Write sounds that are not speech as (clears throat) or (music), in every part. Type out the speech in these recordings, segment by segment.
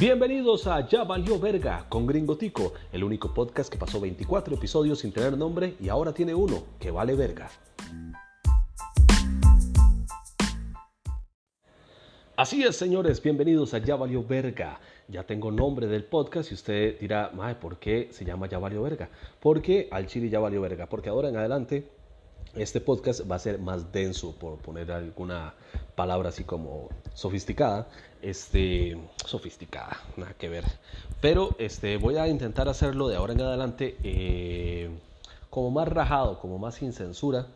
Bienvenidos a Ya Valió Verga con Gringo Tico, el único podcast que pasó 24 episodios sin tener nombre y ahora tiene uno que vale verga. Así es, señores, bienvenidos a Ya Valió Verga. Ya tengo nombre del podcast y usted dirá, Mae, ¿por qué se llama Ya Valió Verga? Porque al chile ya valió verga, porque ahora en adelante este podcast va a ser más denso, por poner alguna palabra así como sofisticada. Este, sofisticada, nada que ver. Pero este, voy a intentar hacerlo de ahora en adelante eh, como más rajado, como más sin censura.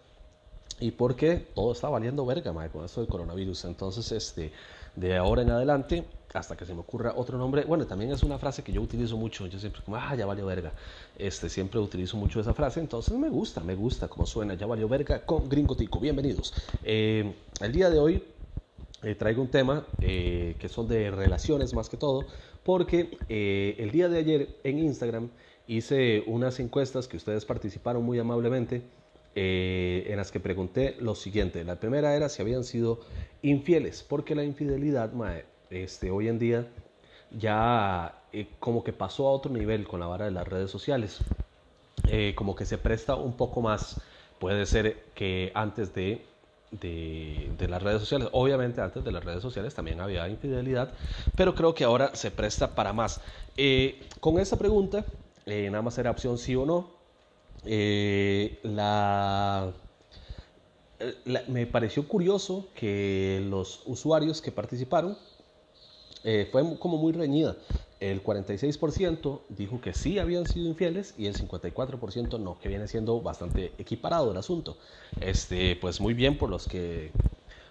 Y porque todo está valiendo verga, madre, con esto del coronavirus. Entonces, este, de ahora en adelante, hasta que se me ocurra otro nombre. Bueno, también es una frase que yo utilizo mucho. Yo siempre como, ah, ya valió verga. Este, siempre utilizo mucho esa frase. Entonces me gusta, me gusta cómo suena. Ya valió verga con Gringo Tico. Bienvenidos. Eh, el día de hoy eh, traigo un tema eh, que son de relaciones más que todo. Porque el día de ayer en Instagram hice unas encuestas que ustedes participaron muy amablemente eh, en las que pregunté lo siguiente. La primera era si habían sido infieles, porque la infidelidad este, hoy en día ya eh, como que pasó a otro nivel con la vara de las redes sociales. Eh, como que se presta un poco más, puede ser que antes de, de, de, las redes sociales. Obviamente antes de las redes sociales también había infidelidad, pero creo que ahora se presta para más. con esta pregunta, nada más era opción sí o no. Eh, la, me pareció curioso que los usuarios que participaron eh, fue como muy reñida. El 46% dijo que sí habían sido infieles y el 54% no, que viene siendo bastante equiparado el asunto. Este, pues muy bien por los que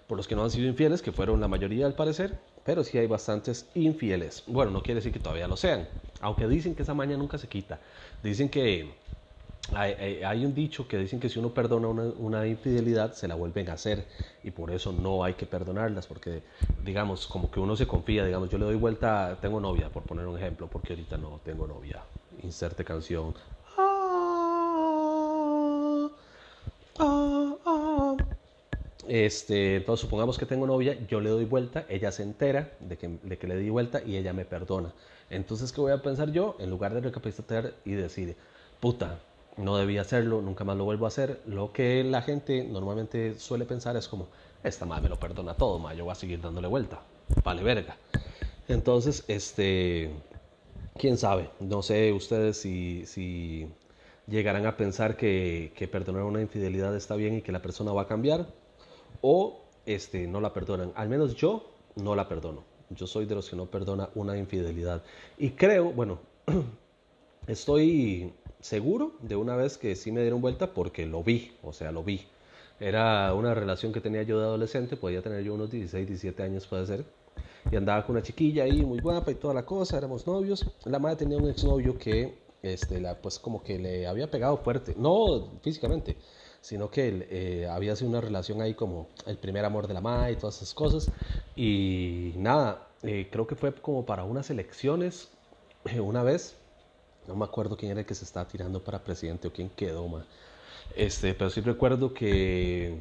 por los que no han sido infieles, que fueron la mayoría al parecer, pero sí hay bastantes infieles. Bueno, no quiere decir que todavía lo sean, aunque dicen que esa maña nunca se quita. Dicen que hay, un dicho que dicen que si uno perdona una, infidelidad, se la vuelven a hacer y por eso no hay que perdonarlas, porque digamos, como que uno se confía, digamos, yo le doy vuelta, tengo novia, por poner un ejemplo, porque ahorita no tengo novia. Inserte canción. Este, entonces supongamos que tengo novia, yo le doy vuelta, ella se entera de que, de que le di vuelta y ella me perdona. Entonces, ¿qué voy a pensar yo? En lugar de recapacitar y decir, puta, no debía hacerlo, nunca más lo vuelvo a hacer. Lo que la gente normalmente suele pensar es como, esta madre me lo perdona todo, yo voy a seguir dándole vuelta. Vale, verga. Entonces, este, quién sabe, no sé ustedes si, si llegarán a pensar que, que, perdonar una infidelidad está bien y que la persona va a cambiar o este, no la perdonan. Al menos yo no la perdono. Yo soy de los que no perdona una infidelidad. Y creo, bueno, (clears throat) estoy seguro de una vez que sí me dieron vuelta porque lo vi, o sea, lo vi. Era una relación que tenía yo de adolescente, podía tener yo unos 16, 17 años puede ser. Y andaba con una chiquilla ahí muy guapa y toda la cosa, éramos novios. La madre tenía un exnovio que, este, la, pues como que le había pegado fuerte, no físicamente, sino que eh, había sido una relación ahí como el primer amor de la madre y todas esas cosas. Y nada, eh, creo que fue como para unas elecciones una vez no me acuerdo quién era el que se estaba tirando para presidente o quién quedó, ma. Este, pero sí recuerdo que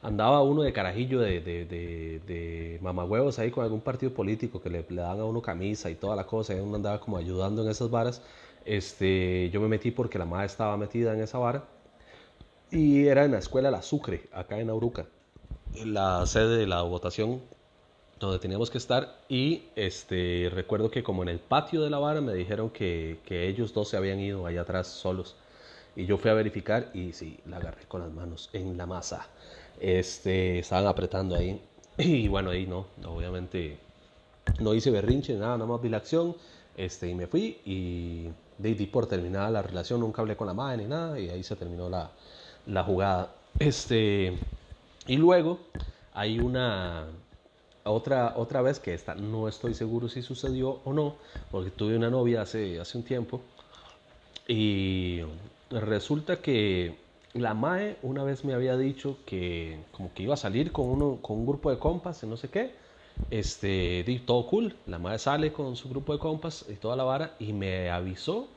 andaba uno de carajillo de, de, de, mamagüevos ahí con algún partido político que le, le, dan a uno camisa y toda la cosa, y uno andaba como ayudando en esas varas. Este, yo me metí porque la madre estaba metida en esa vara y era en la escuela La Sucre, acá en Auruca, la sede de la votación donde teníamos que estar y este recuerdo que como en el patio de la vara me dijeron que, que, ellos dos se habían ido allá atrás solos y yo fui a verificar y sí, la agarré con las manos en la masa. Este, estaban apretando ahí (clears throat) y bueno, ahí no, obviamente no hice berrinche, nada, nada más vi la acción este, y me fui y di, por terminada la relación, nunca hablé con la madre ni nada y ahí se terminó la, la jugada. Este, y luego hay una otra, otra vez que esta no estoy seguro si sucedió o no, porque tuve una novia hace, hace un tiempo y resulta que la Mae una vez me había dicho que como que iba a salir con, uno, con un grupo de compas y no sé qué. Este, todo cool. La Mae sale con su grupo de compas y toda la vara y me avisó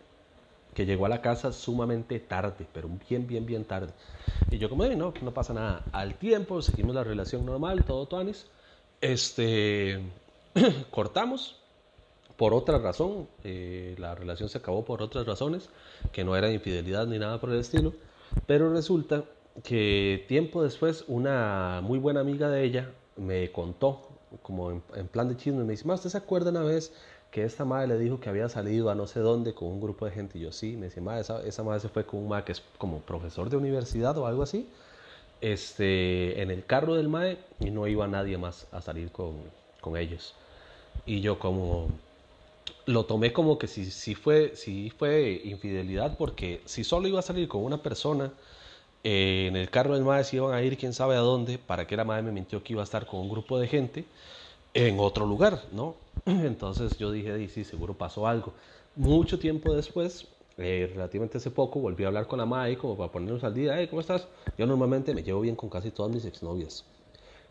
que llegó a la casa sumamente tarde, pero bien, bien, bien tarde. Y yo como, no, no pasa nada. Al tiempo seguimos la relación normal, todo tuanis. Este, (clears throat) cortamos por otra razón, eh, la relación se acabó por otras razones, que no era infidelidad ni nada por el estilo, pero resulta que tiempo después una muy buena amiga de ella me contó, como en, plan de chisme, me dice, ¿usted se acuerda una vez que esta madre le dijo que había salido a no sé dónde con un grupo de gente? Y yo sí, me dice, madre, esa, esa madre se fue con un madre que es como profesor de universidad o algo así, este, en el carro del mae y no iba nadie más a salir con, con ellos. Y yo como lo tomé como que si, si, fue, si fue infidelidad, porque si solo iba a salir con una persona, eh, en el carro del madre se iban a ir quién sabe a dónde, para que la madre me mintió que iba a estar con un grupo de gente en otro lugar, ¿no? (clears throat) Entonces yo dije, sí, seguro pasó algo. Mucho tiempo después, eh, relativamente hace poco, volví a hablar con la madre como para ponernos al día, hey, ¿cómo estás? Yo normalmente me llevo bien con casi todas mis exnovias.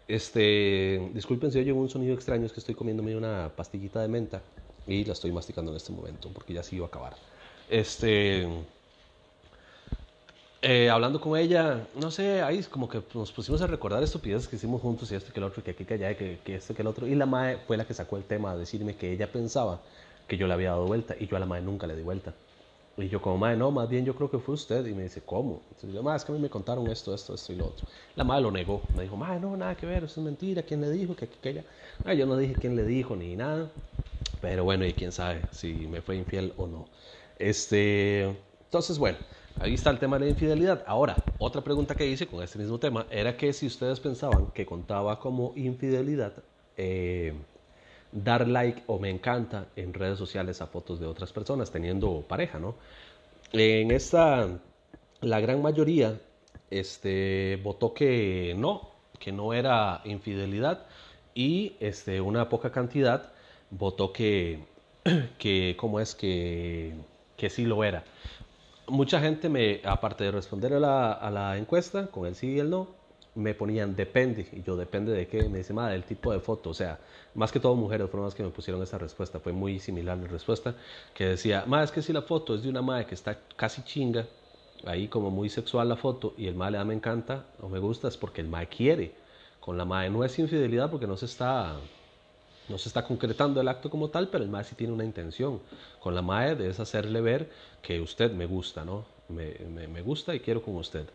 Este, disculpen si oye un sonido extraño, es que estoy comiéndome una pastillita de menta y la estoy masticando en este momento porque ya se iba a acabar. Este, eh, hablando con ella, no sé, ahí como que nos pusimos a recordar estupideces que hicimos juntos y esto que el otro, que aquí, que allá, que, que esto que el otro. Y la madre fue la que sacó el tema a decirme que ella pensaba que yo le había dado vuelta y yo a la madre nunca le di vuelta. Y yo como, madre, no, más bien yo creo que fue usted. Y me dice, ¿cómo? Entonces yo, madre, es que a mí me contaron esto, esto, esto y lo otro. La madre lo negó. Me dijo, madre, no, nada que ver, eso es mentira. ¿Quién le dijo? Que, que, ella... Ah, yo no dije quién le dijo ni nada. Pero bueno, y quién sabe si me fue infiel o no. Este, entonces, bueno, ahí está el tema de la infidelidad. Ahora, otra pregunta que hice con este mismo tema era que si ustedes pensaban que contaba como infidelidad, eh, dar like o me encanta en redes sociales a fotos de otras personas teniendo pareja, ¿no? En esta, la gran mayoría este, votó que no, que no era infidelidad y este, una poca cantidad votó que, (clears throat) que ¿cómo es? Que, que sí lo era. Mucha gente me, aparte de responder a la, a la encuesta con el sí y el no, me ponían depende, y yo depende de qué, me dice, madre, del tipo de foto, o sea, más que todo mujeres fueron las que me pusieron esa respuesta, fue muy similar la respuesta, que decía, madre, es que si la foto es de una madre que está casi chinga, ahí como muy sexual la foto, y el madre le da me encanta o me gusta, es porque el madre quiere, con la madre no es infidelidad porque no se está... No se está concretando el acto como tal, pero el madre sí tiene una intención. Con la madre es hacerle ver que usted me gusta, ¿no? Me, me, me gusta y quiero con usted.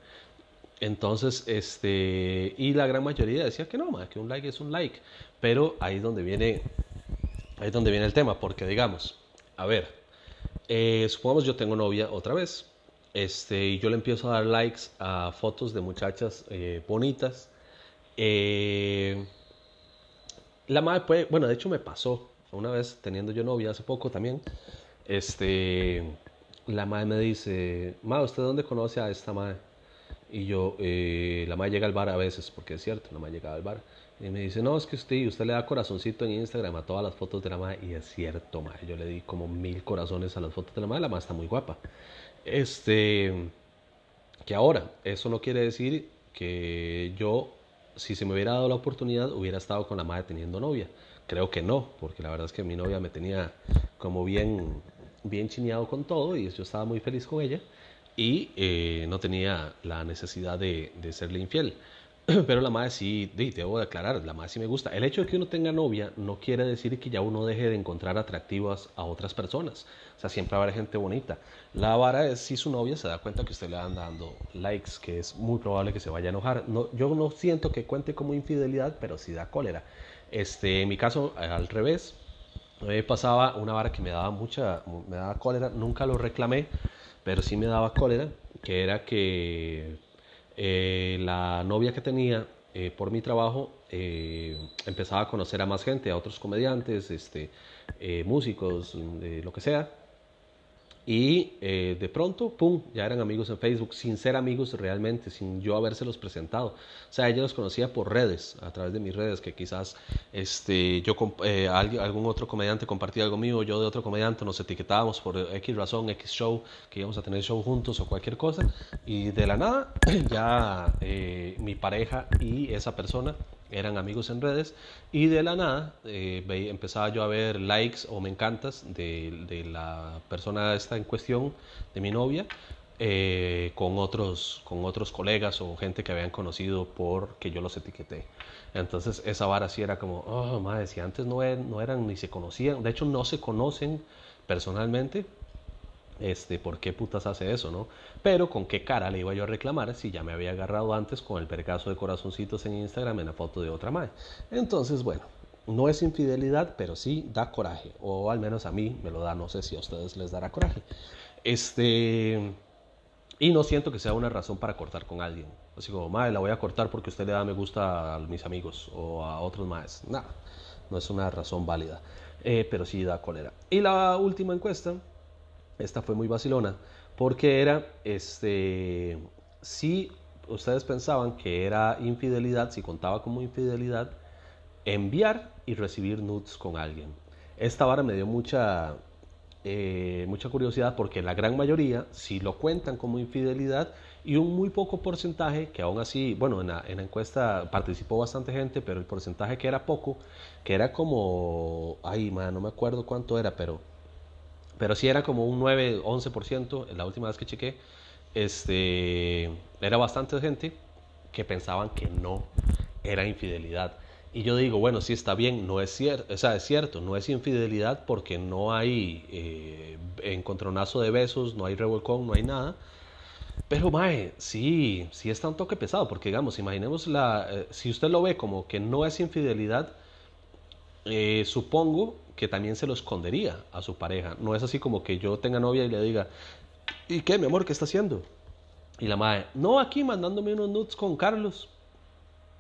Entonces, este, y la gran mayoría decía que no, que un like es un like. Pero ahí es donde viene, ahí es donde viene el tema, porque digamos, a ver, eh, supongamos yo tengo novia otra vez, este, y yo le empiezo a dar likes a fotos de muchachas eh, bonitas. Eh, la madre puede, bueno, de hecho me pasó una vez teniendo yo novia hace poco también. Este, la madre me dice, madre, ¿usted dónde conoce a esta madre? Y yo, eh, la madre llega al bar a veces, porque es cierto, la madre llega al bar. Y me dice, no, es que usted, usted le da corazoncito en Instagram a todas las fotos de la madre. Y es cierto, madre. Yo le di como mil corazones a las fotos de la madre. La madre está muy guapa. Este, que ahora, eso no quiere decir que yo, si se me hubiera dado la oportunidad, hubiera estado con la madre teniendo novia. Creo que no, porque la verdad es que mi novia me tenía como bien, bien chineado con todo y yo estaba muy feliz con ella y eh, no tenía la necesidad de, serle infiel. (clears throat) Pero la madre sí, debo aclarar, la madre sí me gusta. El hecho de que uno tenga novia no quiere decir que ya uno deje de encontrar atractivas a otras personas. O sea, siempre haber gente bonita. La vara es si su novia se da cuenta que usted le anda dando likes, que es muy probable que se vaya a enojar. No, yo no siento que cuente como infidelidad, pero sí da cólera. Este, en mi caso, al revés, me pasaba una vara que me daba mucha, me daba cólera, nunca lo reclamé pero sí me daba cólera, que era que eh, la novia que tenía eh, por mi trabajo eh, empezaba a conocer a más gente, a otros comediantes, este, músicos, lo que sea, y eh, de pronto, ¡pum!, ya eran amigos en Facebook, sin ser amigos realmente, sin yo habérselos presentado. O sea, ella los conocía por redes, a través de mis redes, que quizás este, yo, eh, algún otro comediante compartía algo mío, yo de otro comediante, nos etiquetábamos por X razón, X show, que íbamos a tener show juntos o cualquier cosa. Y de la nada, (clears throat) ya eh, mi pareja y esa persona eran amigos en redes y de la nada eh, empezaba yo a ver likes o me encantas de, de, la persona esta en cuestión, de mi novia, eh, con, otros, con otros colegas o gente que habían conocido porque yo los etiqueté. Entonces esa vara sí era como, oh, madre, si antes no, eran, no eran ni se conocían, de hecho no se conocen personalmente, este, ¿por qué putas hace eso, no? Pero con qué cara le iba yo a reclamar si ya me había agarrado antes con el vergazo de corazoncitos en Instagram en la foto de otra madre. Entonces, bueno, no es infidelidad, pero sí da coraje, o al menos a mí me lo da, no sé si a ustedes les dará coraje. Este, y no siento que sea una razón para cortar con alguien. Así como, madre, la voy a cortar porque usted le da me gusta a mis amigos o a otros más. Nada, no es una razón válida, eh, pero sí da cólera. Y la última encuesta, esta fue muy vacilona, porque era, este, si ustedes pensaban que era infidelidad, si contaba como infidelidad, enviar y recibir nudes con alguien. Esta vara me dio mucha, eh, mucha curiosidad porque la gran mayoría si lo cuentan como infidelidad y un muy poco porcentaje, que aún así, bueno, en la, encuesta participó bastante gente, pero el porcentaje que era poco, que era como, ay, man, no me acuerdo cuánto era, pero, pero sí era como un 9, 11%, la última vez que chequé, este, era bastante gente que pensaban que no era infidelidad. Y yo digo, bueno, sí está bien, no es cierto, o sea, es cierto, no es infidelidad porque no hay eh, encontronazo de besos, no hay revolcón, no hay nada. Pero, mae, sí, sí está un toque pesado, porque digamos, imaginemos la, eh, si usted lo ve como que no es infidelidad, eh, supongo que también se lo escondería a su pareja. No es así como que yo tenga novia y le diga, ¿y qué, mi amor, qué está haciendo? Y la mae, no, aquí mandándome unos nudes con Carlos.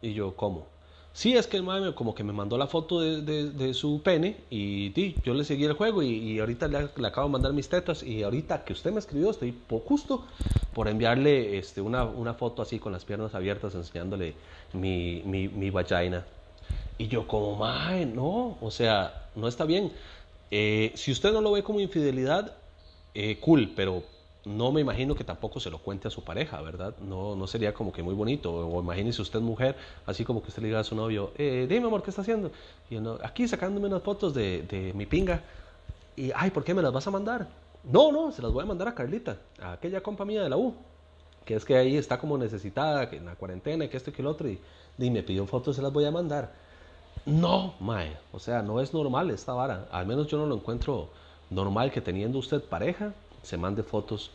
Y yo, ¿cómo? Sí, es que el madre como que me mandó la foto de, su pene y yo le seguí el juego y, ahorita le, acabo de mandar mis tetas y ahorita que usted me escribió estoy justo por enviarle este, una, una, foto así con las piernas abiertas enseñándole mi, mi, mi vagina. Y yo como, madre, no, o sea, no está bien. Eh, si usted no lo ve como infidelidad, eh, cool, pero no me imagino que tampoco se lo cuente a su pareja, ¿verdad? No, no sería como que muy bonito. O, imagínese usted mujer, así como que usted le diga a su novio, eh, dime amor, ¿qué está haciendo? Y no, aquí sacándome unas fotos de, de, mi pinga. Y, ay, ¿por qué me las vas a mandar? No, no, se las voy a mandar a Carlita, a aquella compa mía de la U, que es que ahí está como necesitada, que en la cuarentena, que esto y que el otro, y, y me pidió fotos, se las voy a mandar. No, mae, o sea, no es normal esta vara. Al menos yo no lo encuentro normal que teniendo usted pareja, se mande fotos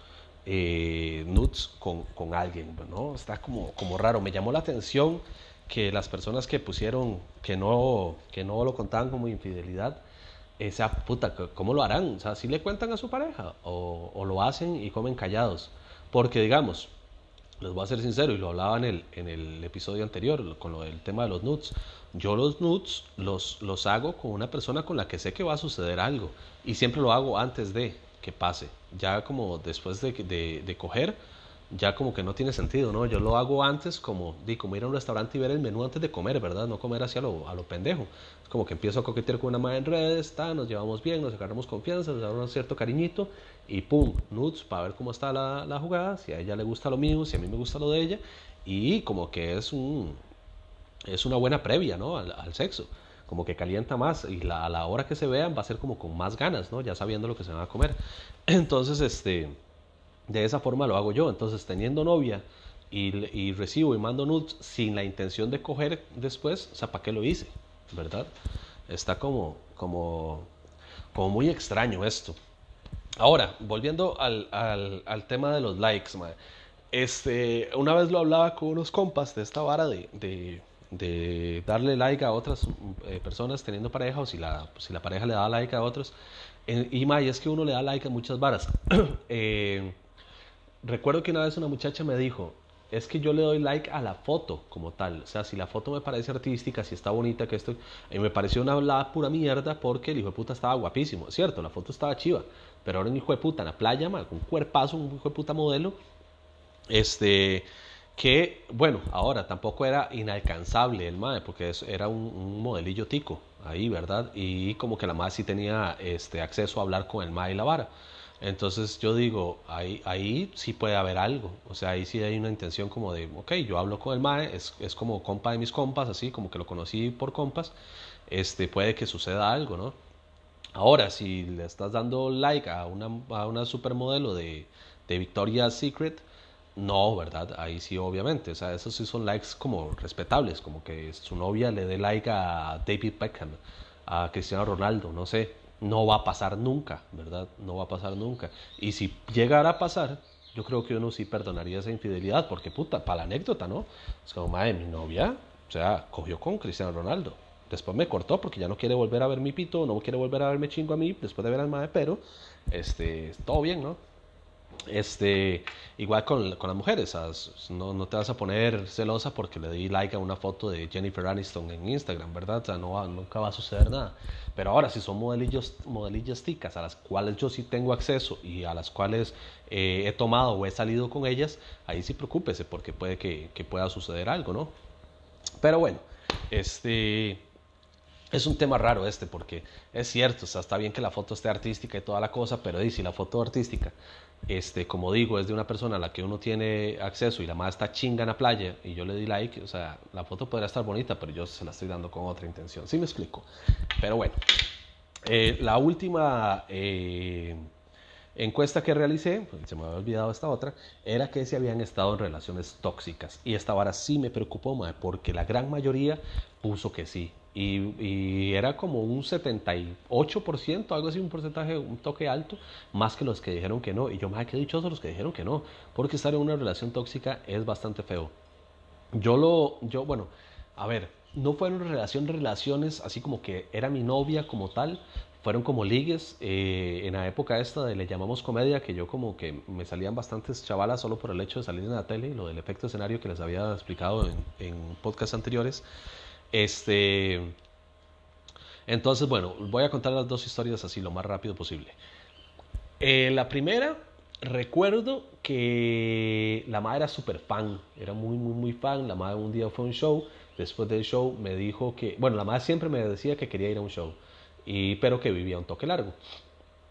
eh, nudes con, con, alguien, ¿no? Está como, como raro. Me llamó la atención que las personas que pusieron que no, que no lo contaban como infidelidad, esa puta, ¿cómo lo harán? O sea, si le cuentan a su pareja o, lo hacen y comen callados. Porque, digamos, les voy a ser sincero, y lo hablaba en el, en el episodio anterior con lo del tema de los nudes. Yo los nudes los, los hago con una persona con la que sé que va a suceder algo y siempre lo hago antes de que pase. Ya como después de, de, coger, ya como que no tiene sentido, ¿no? Yo lo hago antes como, di, como ir a un restaurante y ver el menú antes de comer, ¿verdad? No comer hacia lo, a lo pendejo. Es como que empiezo a coquetear con una madre en redes, está, nos llevamos bien, nos agarramos confianza, nos un cierto cariñito y pum, nudes para ver cómo está la, la, jugada, si a ella le gusta lo mío, si a mí me gusta lo de ella y como que es un es una buena previa, ¿no? al, sexo como que calienta más y a la hora que se vean va a ser como con más ganas, ¿no? Ya sabiendo lo que se van a comer. (clears throat) Entonces, este, de esa forma lo hago yo. Entonces, teniendo novia y, y recibo y mando nudes sin la intención de coger después, o sea, ¿para qué lo hice? ¿Verdad? Está como, como, como muy extraño esto. Ahora, volviendo al, tema de los likes, Este, una vez lo hablaba con unos compas de esta vara de, darle like a otras eh, personas teniendo pareja o si la, pareja le da like a otros. y es que uno le da like a muchas varas. (clears throat) Eh, recuerdo que una vez una muchacha me dijo, es que yo le doy like a la foto como tal. O sea, si la foto me parece artística, si está bonita, que esto... Y me pareció una hablada pura mierda porque el hijo de puta estaba guapísimo. Cierto, la foto estaba chiva. Pero ahora un hijo de puta en la playa, un cuerpazo, un hijo de puta modelo. Este que, bueno, ahora tampoco era inalcanzable el MAE, porque era un, modelillo tico ahí, ¿verdad? Y como que la MAE sí tenía este, acceso a hablar con el MAE y la vara. Entonces yo digo, ahí, ahí sí puede haber algo, o sea, ahí sí hay una intención como de, ok, yo hablo con el MAE, es, es como compa de mis compas, así como que lo conocí por compas, este, puede que suceda algo, ¿no? Ahora, si le estás dando like a una, a una supermodelo de, de Victoria's Secret, no, ¿verdad? Ahí sí, obviamente. O sea, esos sí son likes como respetables, como que su novia le dé like a David Beckham, a Cristiano Ronaldo, no sé. No va a pasar nunca, ¿verdad? No va a pasar nunca. Y si llegara a pasar, yo creo que uno sí perdonaría esa infidelidad, porque puta, para la anécdota, ¿no? Es como, madre, mi novia, o sea, cogió con Cristiano Ronaldo. Después me cortó porque ya no quiere volver a ver mi pito, no quiere volver a verme chingo a mí después de ver al madre, pero, este, todo bien, ¿no? Este, igual con, con las mujeres, no, no, te vas a poner celosa porque le di like a una foto de Jennifer Aniston en Instagram, ¿verdad? O sea, no nunca va a suceder nada. Pero ahora, si son modelillos, modelillas ticas a las cuales yo sí tengo acceso y a las cuales eh, he tomado o he salido con ellas, ahí sí preocúpese porque puede que, que pueda suceder algo, ¿no? Pero bueno, este es un tema raro este porque es cierto, o sea, está bien que la foto esté artística y toda la cosa, pero si la foto artística, este, como digo, es de una persona a la que uno tiene acceso y la más está chinga en la playa y yo le di like, o sea, la foto podría estar bonita, pero yo se la estoy dando con otra intención. Sí me explico. Pero bueno, eh, la última eh, encuesta que realicé, pues, se me había olvidado esta otra, era que si habían estado en relaciones tóxicas. Y esta vara sí me preocupó, porque la gran mayoría puso que sí. Y, era como un 78%, algo así, un porcentaje, un toque alto, más que los que dijeron que no. Y yo, más que dichoso los que dijeron que no, porque estar en una relación tóxica es bastante feo. Yo lo, yo, bueno, a ver, no fueron relación, relaciones, así como que era mi novia como tal, fueron como ligues eh, en la época esta de le llamamos comedia, que yo como que me salían bastantes chavalas solo por el hecho de salir en la tele, y lo del efecto escenario que les había explicado en, en podcasts anteriores. Este, entonces, bueno, voy a contar las dos historias así lo más rápido posible. Eh, la primera, recuerdo que la madre era súper fan, era muy, muy, muy fan. La madre un día fue a un show, después del show me dijo que, bueno, la madre siempre me decía que quería ir a un show, y, pero que vivía un toque largo.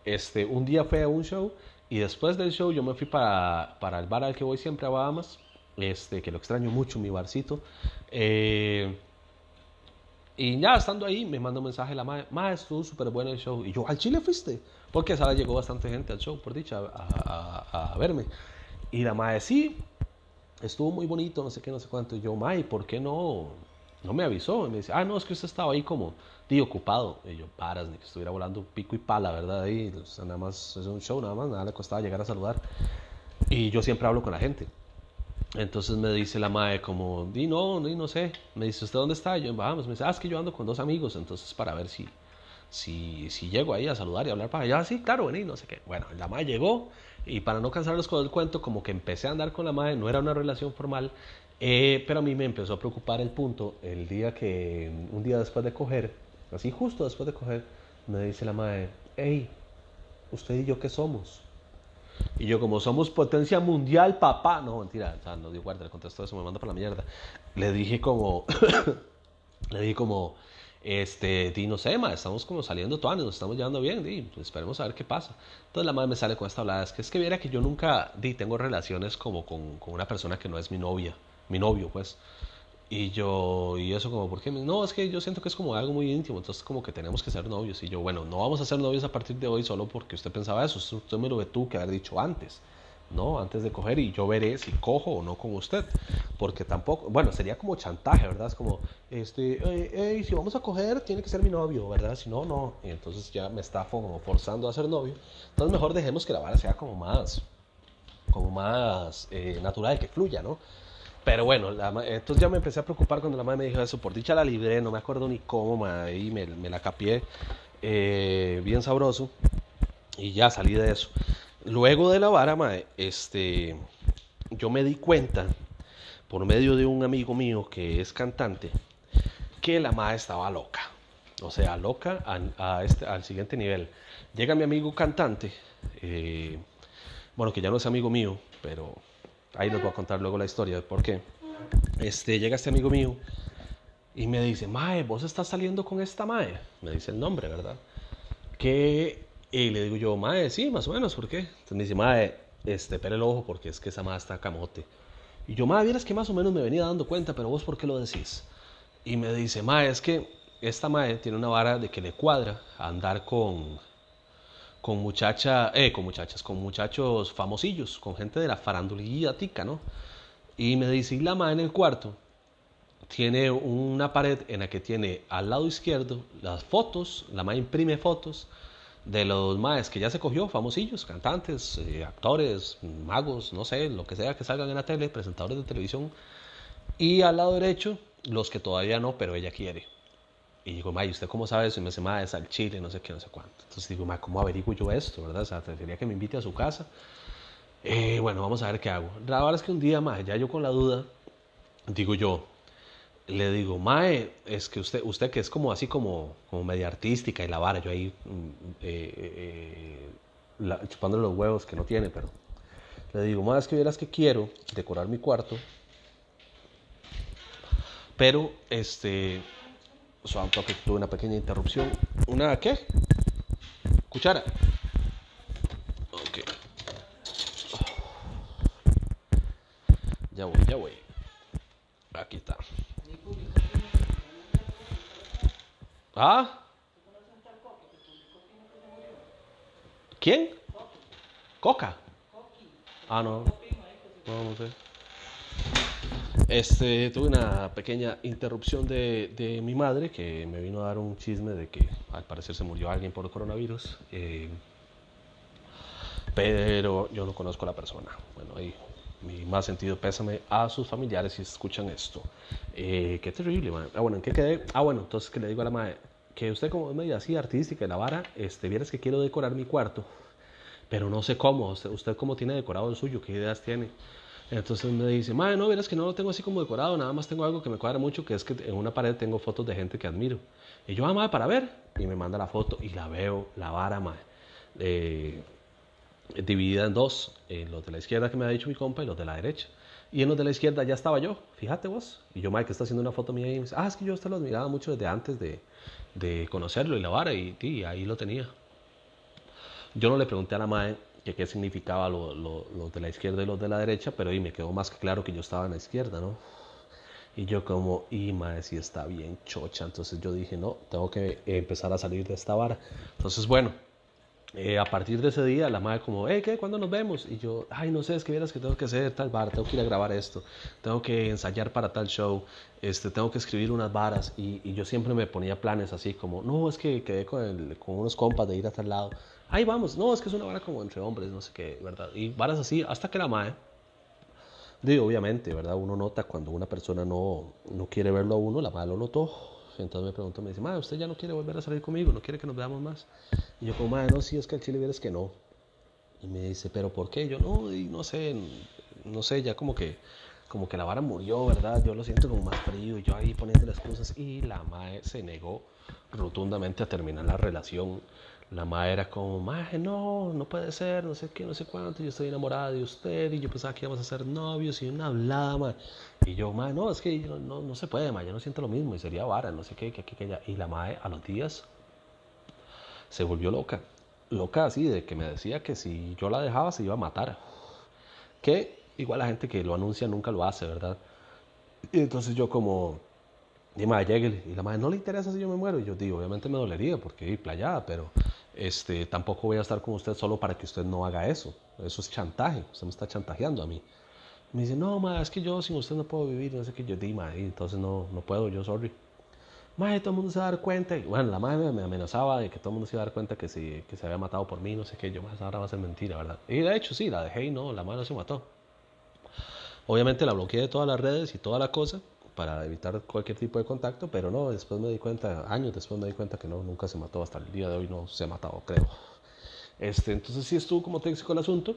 Este, un día fue a un show y después del show yo me fui para, para el bar al que voy siempre a Bahamas, este, que lo extraño mucho, mi barcito. Eh, y ya estando ahí, me mandó un mensaje la madre, madre, estuvo súper bueno el show. Y yo, ¿al Chile fuiste? Porque esa llegó bastante gente al show, por dicha, a, a, verme. Y la madre, sí, estuvo muy bonito, no sé qué, no sé cuánto. Y yo, madre, ¿por qué no, no me avisó? Y me dice, ah, no, es que usted estaba ahí como, tío, ocupado. Y yo, paras, ni que estuviera volando pico y pala, ¿verdad? Ahí, nada más, es un show, nada más, nada le costaba llegar a saludar. Y yo siempre hablo con la gente. Entonces me dice la madre como, di no, di no sé. Me dice, ¿usted dónde está? yo, vamos, me dice, ah, es que yo ando con dos amigos, entonces para ver si, si, si llego ahí a saludar y hablar para allá. Sí, claro, vení, no sé qué. Bueno, la madre llegó y para no cansarlos con el cuento, como que empecé a andar con la madre, no era una relación formal, eh, pero a mí me empezó a preocupar el punto el día que, un día después de coger, así justo después de coger, me dice la madre, hey, ¿usted y yo qué somos? Y yo, como somos potencia mundial, papá. No, mentira, o sea, no dio guarda, le contestó eso, me manda por la mierda. Le dije como. (coughs) le dije como. Este, di, no sé, ma, estamos como saliendo todos, nos estamos llevando bien, di, pues esperemos a ver qué pasa. Entonces la madre me sale con esta hablada, es que es que viera que yo nunca, di, tengo relaciones como con, con una persona que no es mi novia, mi novio, pues. Y yo, y eso como, ¿por qué? No, es que yo siento que es como algo muy íntimo, entonces como que tenemos que ser novios. Y yo, bueno, no vamos a ser novios a partir de hoy solo porque usted pensaba eso, usted me lo tú que haber dicho antes, ¿no? Antes de coger y yo veré si cojo o no con usted. Porque tampoco, bueno, sería como chantaje, ¿verdad? Es como, este, hey, si vamos a coger, tiene que ser mi novio, ¿verdad? Si no, no. Y entonces ya me está como forzando a ser novio. Entonces mejor dejemos que la vara sea como más, como más eh, natural, que fluya, ¿no? Pero bueno, entonces ya me empecé a preocupar cuando la madre me dijo eso. Por dicha la libré, no me acuerdo ni cómo, ahí me, me, la capié eh, bien sabroso. Y ya salí de eso. Luego de la vara, madre, este, yo me di cuenta, por medio de un amigo mío que es cantante, que la madre estaba loca. O sea, loca a, este, al siguiente nivel. Llega mi amigo cantante, eh, bueno, que ya no es amigo mío, pero Ahí les voy a contar luego la historia de por qué. Este, llega este amigo mío y me dice, Mae, vos estás saliendo con esta Mae. Me dice el nombre, ¿verdad? Que, y le digo yo, Mae, sí, más o menos, ¿por qué? Entonces me dice, Mae, este, pere el ojo porque es que esa Mae está camote. Y yo, Mae, vieras que más o menos me venía dando cuenta, pero vos, ¿por qué lo decís? Y me dice, Mae, es que esta Mae tiene una vara de que le cuadra andar con, con muchacha, eh, con muchachas, con muchachos famosillos, con gente de la farandulilla tica, ¿no? Y me dice, y la ma en el cuarto tiene una pared en la que tiene al lado izquierdo las fotos, la ma imprime fotos de los maes que ya se cogió, famosillos, cantantes, eh, actores, magos, no sé, lo que sea que salgan en la tele, presentadores de televisión. Y al lado derecho, los que todavía no, pero ella quiere. Y digo, ma, ¿y usted cómo sabe eso? Y me dice, ma, es al Chile, no sé qué, no sé cuánto. Entonces digo, ma, ¿cómo averiguo yo esto, verdad? O sea, tendría que me invite a su casa. Eh, bueno, vamos a ver qué hago. La verdad es que un día, ma, ya yo con la duda, digo yo, le digo, Mae, es que usted, usted que es como así como, como media artística y la vara, yo ahí mm, eh, eh, chupándole los huevos que no tiene, pero le digo, Mae, es que vieras que quiero decorar mi cuarto, pero este, o sea, que tuve una pequeña interrupción. ¿Una qué? Cuchara. Ok. Ya voy, ya voy. Aquí está. ¿Ah? ¿Quién? Coca. Ah, no. No, no sé. Este, tuve una pequeña interrupción de, mi madre que me vino a dar un chisme de que al parecer se murió alguien por coronavirus. Eh, pero yo no conozco a la persona. Bueno, ahí mi más sentido pésame a sus familiares si escuchan esto. Eh, qué terrible. Ah, bueno, ¿en qué quedé? Ah, bueno, entonces que le digo a la madre, que usted como es medio así artística la vara, este, vieras que quiero decorar mi cuarto, pero no sé cómo, usted cómo tiene decorado el suyo, qué ideas tiene. Entonces me dice, madre, no, verás que no lo tengo así como decorado, nada más tengo algo que me cuadra mucho, que es que en una pared tengo fotos de gente que admiro. Y yo, ah, madre, para ver. Y me manda la foto y la veo, la vara, madre, eh, dividida en dos, en los de la izquierda que me ha dicho mi compa y los de la derecha. Y en los de la izquierda ya estaba yo, fíjate vos. Y yo, madre, que está haciendo una foto mía y me dice, ah, es que yo usted lo admiraba mucho desde antes de, de conocerlo y la vara, y, y, ahí lo tenía. Yo no le pregunté a la madre que qué significaba los lo, lo de la izquierda y los de la derecha, pero ahí me quedó más que claro que yo estaba en la izquierda, ¿no? Y yo como, y madre, si está bien chocha. Entonces yo dije, no, tengo que empezar a salir de esta vara. Entonces, bueno, eh, a partir de ese día, la madre como, hey, ¿qué? ¿Cuándo nos vemos? Y yo, ay, no sé, es que vieras que tengo que hacer tal bar, tengo que ir a grabar esto, tengo que ensayar para tal show, este, tengo que escribir unas varas. Y, y yo siempre me ponía planes así como, no, es que quedé con, el, con unos compas de ir a tal lado. Ahí vamos, no, es que es una vara como entre hombres, no sé qué, ¿verdad? Y varas así, hasta que la madre, digo, obviamente, ¿verdad? Uno nota cuando una persona no, no quiere verlo a uno, la madre lo notó, entonces me preguntó, me dice, madre, ¿usted ya no quiere volver a salir conmigo? ¿No quiere que nos veamos más? Y yo como, madre, no, sí, es que el chile vieres que no. Y me dice, ¿pero por qué? Yo, no, y no sé, no sé, ya como que, como que la vara murió, ¿verdad? Yo lo siento como más frío y yo ahí poniendo las cosas y la madre se negó rotundamente a terminar la relación la madre era como, madre, no, no puede ser, no sé qué, no sé cuánto, yo estoy enamorada de usted y yo pensaba que íbamos a ser novios y una hablada. Y yo, madre, no, es que no, no, se puede, madre, yo no siento lo mismo y sería vara, no sé qué, qué, qué, qué ya. Y la madre a los días se volvió loca, loca así, de que me decía que si yo la dejaba se iba a matar. Que igual la gente que lo anuncia nunca lo hace, ¿verdad? Y entonces yo como, y madre, llegue, y la madre, ¿no le interesa si yo me muero? Y yo digo, obviamente me dolería porque playada, pero este, tampoco voy a estar con usted solo para que usted no haga eso. Eso es chantaje, usted me está chantajeando a mí. Me dice, no, ma, es que yo sin usted no puedo vivir, no sé qué. Yo di, ma, entonces no, no puedo, yo sorry. Ma, todo el mundo se va a dar cuenta. bueno, la madre me amenazaba de que todo el mundo se iba a dar cuenta que, si, que se había matado por mí, no sé qué. Yo, más ahora va a ser mentira, ¿verdad? Y de hecho, sí, la dejé y no, la madre no se mató. Obviamente la bloqueé de todas las redes y toda la cosa para evitar cualquier tipo de contacto, pero no, después me di cuenta, años después me di cuenta que no, nunca se mató, hasta el día de hoy no se ha matado, creo. Este, entonces sí estuvo como tóxico el asunto,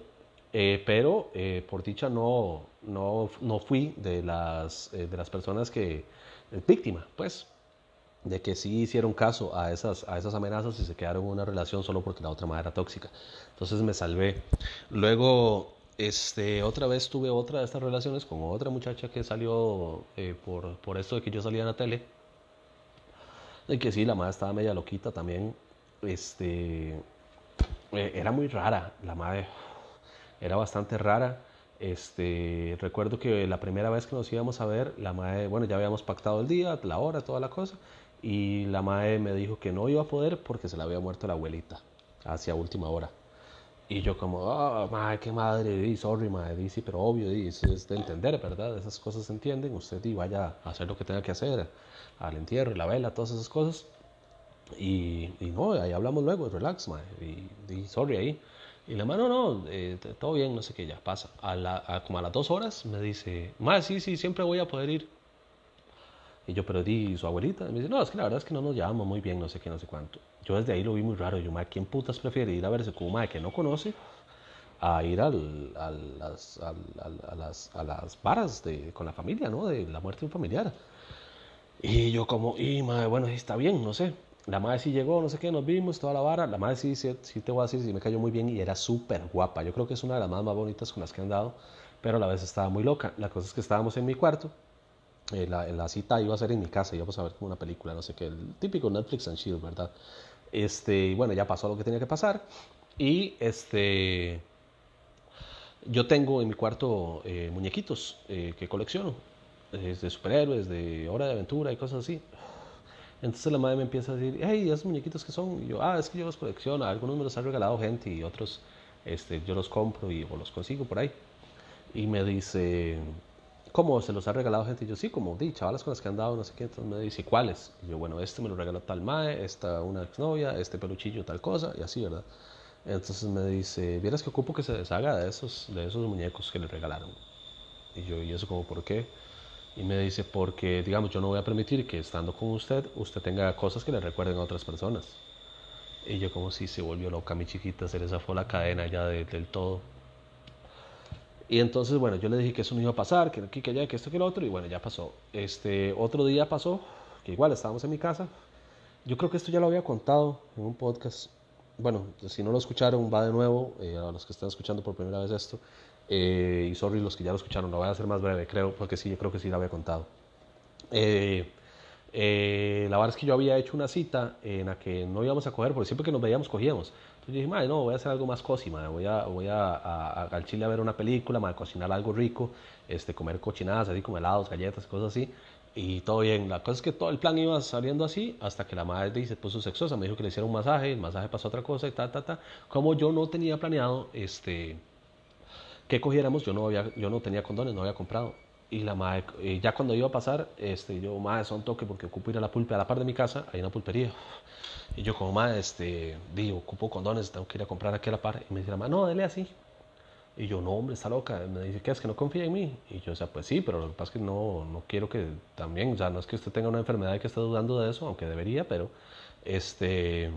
eh, pero eh, por dicha no, no, no fui de las, eh, de las personas que, víctima, pues, de que sí hicieron caso a esas, a esas amenazas y se quedaron en una relación solo porque la otra madre era tóxica. Entonces me salvé. Luego este, otra vez tuve otra de estas relaciones con otra muchacha que salió eh, por, por esto de que yo salía en la tele. De que sí, la madre estaba media loquita también. Este, eh, era muy rara, la madre era bastante rara. Este, recuerdo que la primera vez que nos íbamos a ver, la madre, bueno, ya habíamos pactado el día, la hora, toda la cosa, y la madre me dijo que no iba a poder porque se le había muerto la abuelita. hacia última hora. Y yo como, ah, madre, qué madre, di, sorry, madre, di, sí, pero obvio, di, es, es, de entender, ¿verdad? Esas cosas se entienden, usted di, vaya a hacer lo que tenga que hacer, al entierro, la vela, todas esas cosas. Y, y no, ahí hablamos luego, relax, madre, y di, sorry ahí. Y la mano, no, eh, todo bien, no sé qué, ya pasa. A la, como a las dos horas me dice, madre, sí, sí, siempre voy a poder ir. Y yo, pero di, su abuelita. Y me dice, no, es que la verdad es que no nos llevamos muy bien, no sé qué, no sé cuánto. Yo desde ahí lo vi muy raro. Yo, madre, ¿quién putas prefiere ir a verse con un madre que no conoce a ir al, al, las, al, a, las, a las varas de, con la familia, ¿no? De la muerte de un familiar. Y yo como, y madre, bueno, está bien, no sé. La madre sí llegó, no sé qué, nos vimos, toda la vara. La madre sí, sí, sí te voy a decir, sí me cayó muy bien y era súper guapa. Yo creo que es una de las más, más bonitas con las que han dado, pero a la vez estaba muy loca. La cosa es que estábamos en mi cuarto eh, la, la, cita iba a ser en mi casa, íbamos a ver como una película, no sé qué, el típico Netflix and chill, ¿verdad? Este, bueno, ya pasó lo que tenía que pasar y este, yo tengo en mi cuarto eh, muñequitos eh, que colecciono, de superhéroes, de hora de aventura y cosas así. Entonces la madre me empieza a decir, hey, ¿esos muñequitos que son? Y yo, ah, es que yo los colecciono, algunos me los ha regalado gente y otros este, yo los compro y, o los consigo por ahí. Y me dice, ¿Cómo se los ha regalado gente? Y yo, sí, como di, chavalas con las que han dado, no sé qué. Entonces me dice, ¿cuáles? Y yo, bueno, este me lo regaló tal mae, esta una exnovia, este peluchillo tal cosa, y así, ¿verdad? Entonces me dice, vieras que ocupo que se deshaga de esos, de esos muñecos que le regalaron. Y yo, ¿y eso como por qué? Y me dice, porque, digamos, yo no voy a permitir que estando con usted, usted tenga cosas que le recuerden a otras personas. Y yo como si se volvió loca mi chiquita, se le zafó la cadena ya del todo. Y entonces, bueno, yo le dije que eso no iba a pasar, que aquí, que allá, que esto, que lo otro, y bueno, ya pasó. Este, otro día pasó, que igual estábamos en mi casa. Yo creo que esto ya lo había contado en un podcast. Bueno, si no lo escucharon, va de nuevo, eh, a los que están escuchando por primera vez esto. Eh, y sorry los que ya lo escucharon, lo voy a hacer más breve, creo, porque sí, yo creo que sí lo había contado. Eh, eh, la verdad es que yo había hecho una cita en la que no íbamos a coger, porque siempre que nos veíamos cogíamos. Entonces dije, madre, no, voy a hacer algo más cosi, voy, a, voy a, al Chile a ver una película, madre, cocinar algo rico, este, comer cochinadas, así como helados, galletas, cosas así. Y todo bien. La cosa es que todo el plan iba saliendo así hasta que la madre se puso sexosa. Me dijo que le hiciera un masaje, el masaje pasó a otra cosa y ta, ta, ta. Como yo no tenía planeado este, que cogiéramos, yo no, había, yo no tenía condones, no había comprado. Y la madre, eh, ya cuando iba a pasar, este, yo, madre, son toque porque ocupo ir a la pulpe, a la par de mi casa, hay una pulpería. Y yo, como madre, este, digo, ocupo condones, tengo que ir a comprar aquí a la par. Y me dice la madre, no, dele así. Y yo, no, hombre, está loca. Me dice, ¿qué es que no confía en mí? Y yo, o sea, pues sí, pero lo que pasa es que no, no quiero que también, o sea, no es que usted tenga una enfermedad y que esté dudando de eso, aunque debería, pero, este,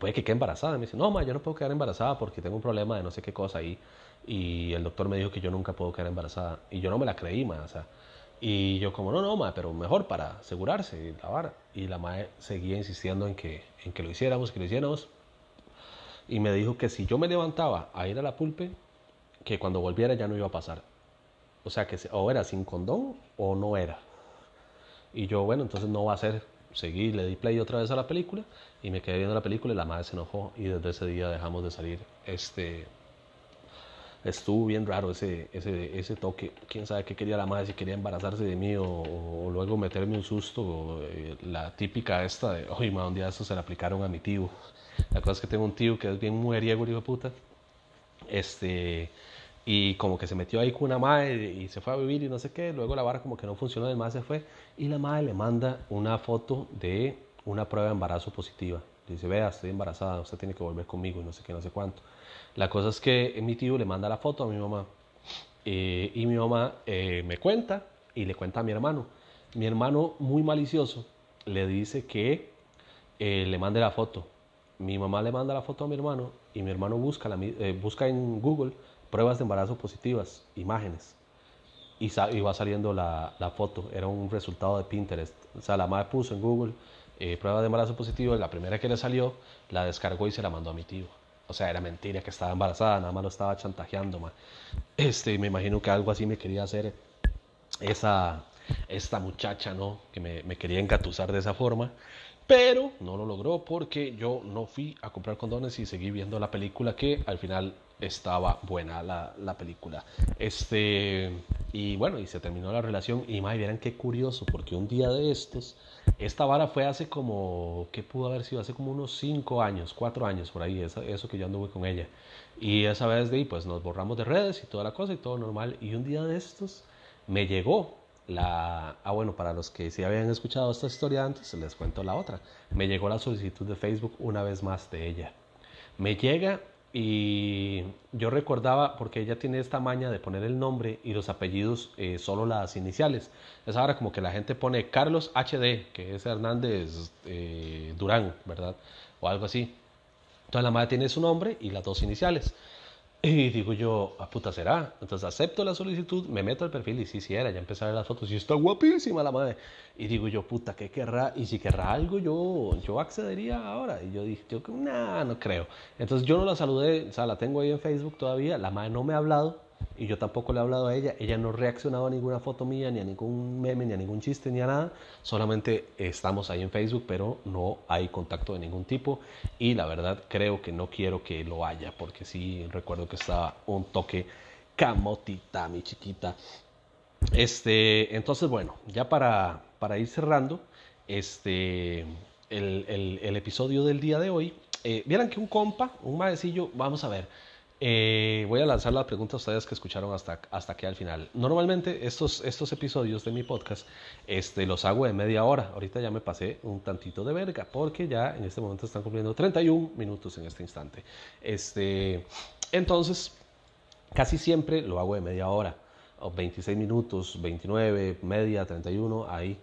puede que quede embarazada. me dice, no, madre, yo no puedo quedar embarazada porque tengo un problema de no sé qué cosa ahí y el doctor me dijo que yo nunca puedo quedar embarazada y yo no me la creí, ma, o y yo como, no, no, ma, pero mejor para asegurarse y la vara. Y la madre seguía insistiendo en que, en que lo hiciéramos, que lo hiciéramos. Y me dijo que si yo me levantaba a ir a la pulpe, que cuando volviera ya no iba a pasar. O sea, que o era sin condón o no era. Y yo, bueno, entonces no va a ser. Seguí, le di play otra vez a la película y me quedé viendo la película y la madre se enojó y desde ese día dejamos de salir. Este, estuvo bien raro ese, ese, ese toque. Quién sabe qué quería la madre, si quería embarazarse de mí o, luego meterme un susto. Eh, la típica esta de, oye, ma, un día eso se le aplicaron a mi tío. La cosa es que tengo un tío que es bien mujeriego, hijo de puta. Este, y como que se metió ahí con una madre y se fue a vivir y no sé qué. Luego la vara como que no funcionó, además se fue. Y la madre le manda una foto de una prueba de embarazo positiva. Dice, vea, estoy embarazada, usted tiene que volver conmigo y no sé qué, no sé cuánto. La cosa es que mi tío le manda la foto a mi mamá eh, y mi mamá eh, me cuenta y le cuenta a mi hermano. Mi hermano, muy malicioso, le dice que eh, le mande la foto. Mi mamá le manda la foto a mi hermano y mi hermano busca, en Google pruebas de embarazo positivas, imágenes. Y, y va saliendo la, la, foto, era un resultado de Pinterest. O sea, la madre puso en Google pruebas de embarazo positivo, la primera que le salió, la descargó y se la mandó a mi tío. O sea, era mentira que estaba embarazada, nada más lo estaba chantajeando, ma. Este, me imagino que algo así me quería hacer esa, esta muchacha, ¿no? Que me, me quería engatusar de esa forma. pero no lo logró porque yo no fui a comprar condones y seguí viendo la película que al final estaba buena la, la película. Este, y bueno, y se terminó la relación y más vieran qué curioso porque un día de estos, esta vara fue hace como, ¿qué pudo haber sido? Hace como unos 5 años, 4 años por ahí, eso, eso que yo anduve con ella. Y esa vez de ahí, pues nos borramos de redes y toda la cosa y todo normal. Y un día de estos me llegó la... Ah, bueno, para los que sí habían escuchado esta historia antes, les cuento la otra. Me llegó la solicitud de Facebook una vez más de ella. Me llega y yo recordaba, porque ella tiene esta maña de poner el nombre y los apellidos eh, solo las iniciales. Es ahora como que la gente pone Carlos HD, que es Hernández eh, Durán, ¿verdad? O algo así. Entonces la madre tiene su nombre y las dos iniciales. Y digo yo, a puta será. Entonces acepto la solicitud, me meto al perfil y sí, sí era, ya empecé a ver las fotos y está guapísima la madre. Y digo yo, puta, ¿qué querrá? Y si querrá algo, yo, yo accedería ahora. Y yo dije, yo, nah, no creo. Entonces yo no la saludé, o sea, la tengo ahí en Facebook todavía, la madre no me ha hablado y yo tampoco le he hablado a ella. Ella no ha reaccionado a ninguna foto mía, ni a ningún meme, ni a ningún chiste, ni a nada. Solamente estamos ahí en Facebook, pero no hay contacto de ningún tipo. Y la verdad creo que no quiero que lo haya, porque sí recuerdo que estaba un toque camotita, mi chiquita. Este, entonces, bueno, ya para, para ir cerrando este, el, el, episodio del día de hoy, eh, vieran que un compa, un maecillo, vamos a ver eh, voy a lanzar la pregunta a ustedes que escucharon hasta, hasta aquí al final. Normalmente estos, estos episodios de mi podcast este, los hago de media hora. Ahorita ya me pasé un tantito de verga porque ya en este momento están cumpliendo 31 minutos en este instante. Este, entonces, casi siempre lo hago de media hora. O 26 minutos, 29, media, 31, ahí.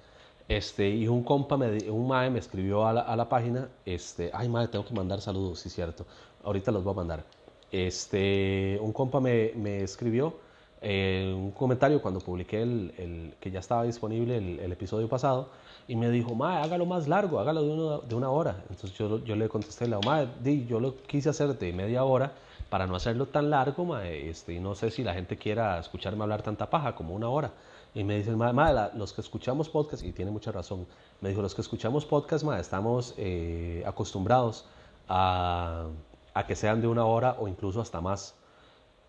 Este, y un compa, me, un mae me escribió a la, a la página, este, ay mae, tengo que mandar saludos, sí cierto. Ahorita los voy a mandar este, un compa me, escribió eh, un comentario cuando publiqué el, que ya estaba disponible el, el, episodio pasado y me dijo, ma, hágalo más largo, hágalo de una, de una hora. Entonces yo, yo le contesté, ma, di, yo lo quise hacer de media hora para no hacerlo tan largo, ma, este, y no sé si la gente quiera escucharme hablar tanta paja como una hora. Y me dicen, ma, ma los que escuchamos podcast, y tiene mucha razón, me dijo, los que escuchamos podcast, ma, estamos eh, acostumbrados a a que sean de una hora o incluso hasta más.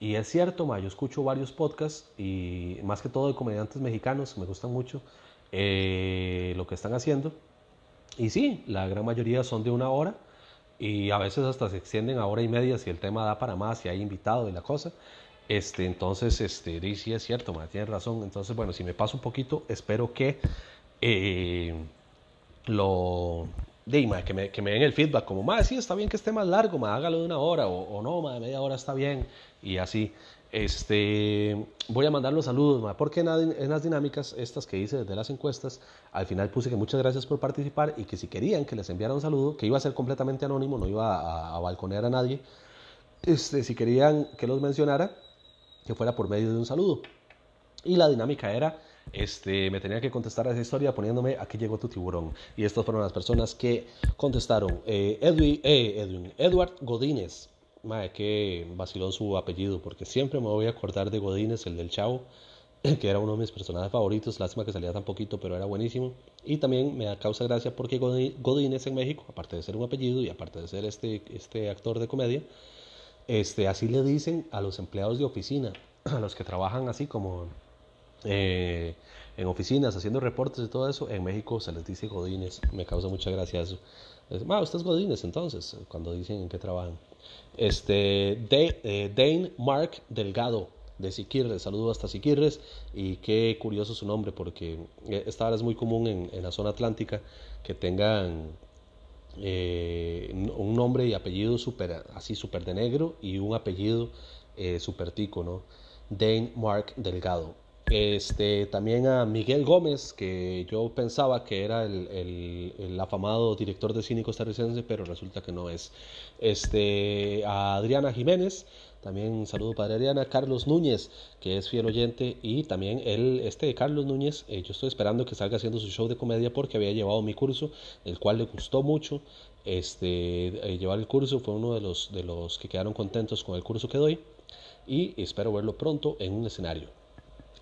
Y es cierto, ma, yo escucho varios podcasts y más que todo de comediantes mexicanos, me gustan mucho eh, lo que están haciendo. Y sí, la gran mayoría son de una hora y a veces hasta se extienden a hora y media si el tema da para más, si hay invitado y la cosa. Este, entonces, este, sí es cierto, ma, tiene razón. Entonces, bueno, si me paso un poquito, espero que eh, lo, Dime, que, me, que me den el feedback, como, más sí, está bien que esté más largo, ma, hágalo de una hora, o, o no, ma, media hora está bien, y así. Este, voy a mandar los saludos, porque en, en, las dinámicas, estas que hice desde las encuestas, al final puse que muchas gracias por participar y que si querían que les enviara un saludo, que iba a ser completamente anónimo, no iba a, a balconear a nadie, este, si querían que los mencionara, que fuera por medio de un saludo. Y la dinámica era este, me tenía que contestar a esa historia poniéndome aquí llegó tu tiburón. Y estas fueron las personas que contestaron. Eh, Edwin, eh, Edwin, Edward Godínez. Madre, qué vacilón su apellido, porque siempre me voy a acordar de Godínez, el del Chavo, (laughs) que era uno de mis personajes favoritos. Lástima que salía tan poquito, pero era buenísimo. Y también me causa gracia porque Godínez en México, aparte de ser un apellido y aparte de ser este, este actor de comedia, este, así le dicen a los empleados de oficina, (clears throat) a los que trabajan así como eh, en oficinas haciendo reportes y todo eso, en México se les dice godines, me causa mucha gracia eso. Es, usted es godines entonces, cuando dicen en qué trabajan. Este, eh, Dane Mark Delgado, de Siquirres, saludo hasta Siquirres, y qué curioso su nombre, porque eh, esta hora es muy común en, la zona atlántica que tengan un nombre y apellido super, así súper de negro y un apellido eh, súper tico, ¿no? Dane Mark Delgado. Este, también a Miguel Gómez, que yo pensaba que era el, el, afamado director de cine costarricense, pero resulta que no es. Este, a Adriana Jiménez, también un saludo para Adriana. Carlos Núñez, que es fiel oyente, y también él, este Carlos Núñez, eh, yo estoy esperando que salga haciendo su show de comedia porque había llevado mi curso, el cual le gustó mucho. Este, eh, llevar el curso fue uno de los, de los que quedaron contentos con el curso que doy y espero verlo pronto en un escenario.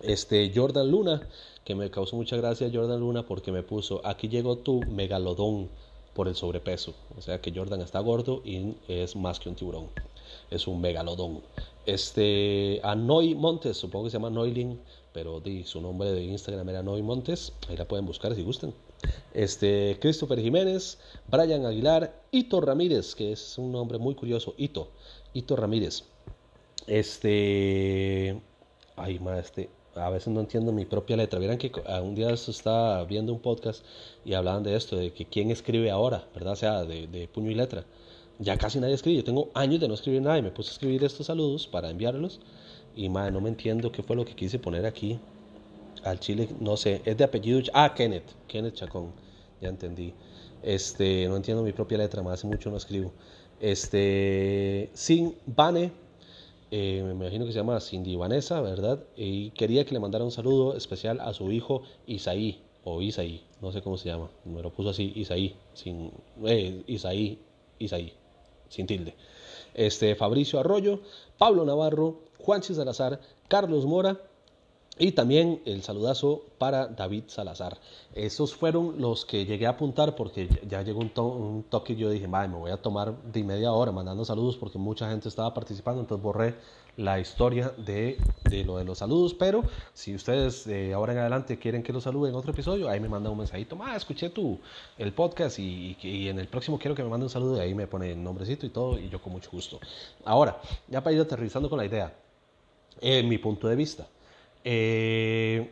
Este Jordan Luna, que me causó mucha gracia Jordan Luna porque me puso, aquí llegó tu megalodón. por el sobrepeso. O sea que Jordan está gordo y es más que un tiburón. Es un megalodón. Este, a Noy Montes, supongo que se llama Noilin, pero di, su nombre de Instagram era Noy Montes. Ahí la pueden buscar si gustan. Este, Christopher Jiménez, Brian Aguilar, Ito Ramírez, que es un nombre muy curioso. Ito, Ito Ramírez. Este, ay, ma, este, a veces no entiendo mi propia letra. Vieran que un día estaba viendo un podcast y hablaban de esto, de que quién escribe ahora, ¿verdad? O sea, de, puño y letra. Ya casi nadie escribe. Yo tengo años de no escribir nada y me puse a escribir estos saludos para enviarlos. Y madre, no me entiendo qué fue lo que quise poner aquí. Al chile, no sé, es de apellido. Ah, Kenneth, Kenneth Chacón, ya entendí. Este, no entiendo mi propia letra, más hace mucho no escribo. Este, Sin Bane eh, me imagino que se llama Cindy Vanessa, ¿verdad? Y quería que le mandara un saludo especial a su hijo Isaí, o Isaí, no sé cómo se llama, me lo puso así, Isaí, sin, eh, Isaí, Isaí, sin tilde. Este, Fabricio Arroyo, Pablo Navarro, Juanchi Salazar, Carlos Mora, y también el saludazo para David Salazar. Esos fueron los que llegué a apuntar porque ya llegó un, toque y yo dije, me voy a tomar de media hora mandando saludos porque mucha gente estaba participando, entonces borré la historia de, de lo de los saludos. Pero si ustedes de ahora en adelante quieren que los salude en otro episodio, ahí me manda un mensajito, más escuché tu, el podcast y, en el próximo quiero que me mande un saludo ahí me pone el nombrecito y todo y yo con mucho gusto. Ahora, ya para ir aterrizando con la idea, en mi punto de vista. Eh,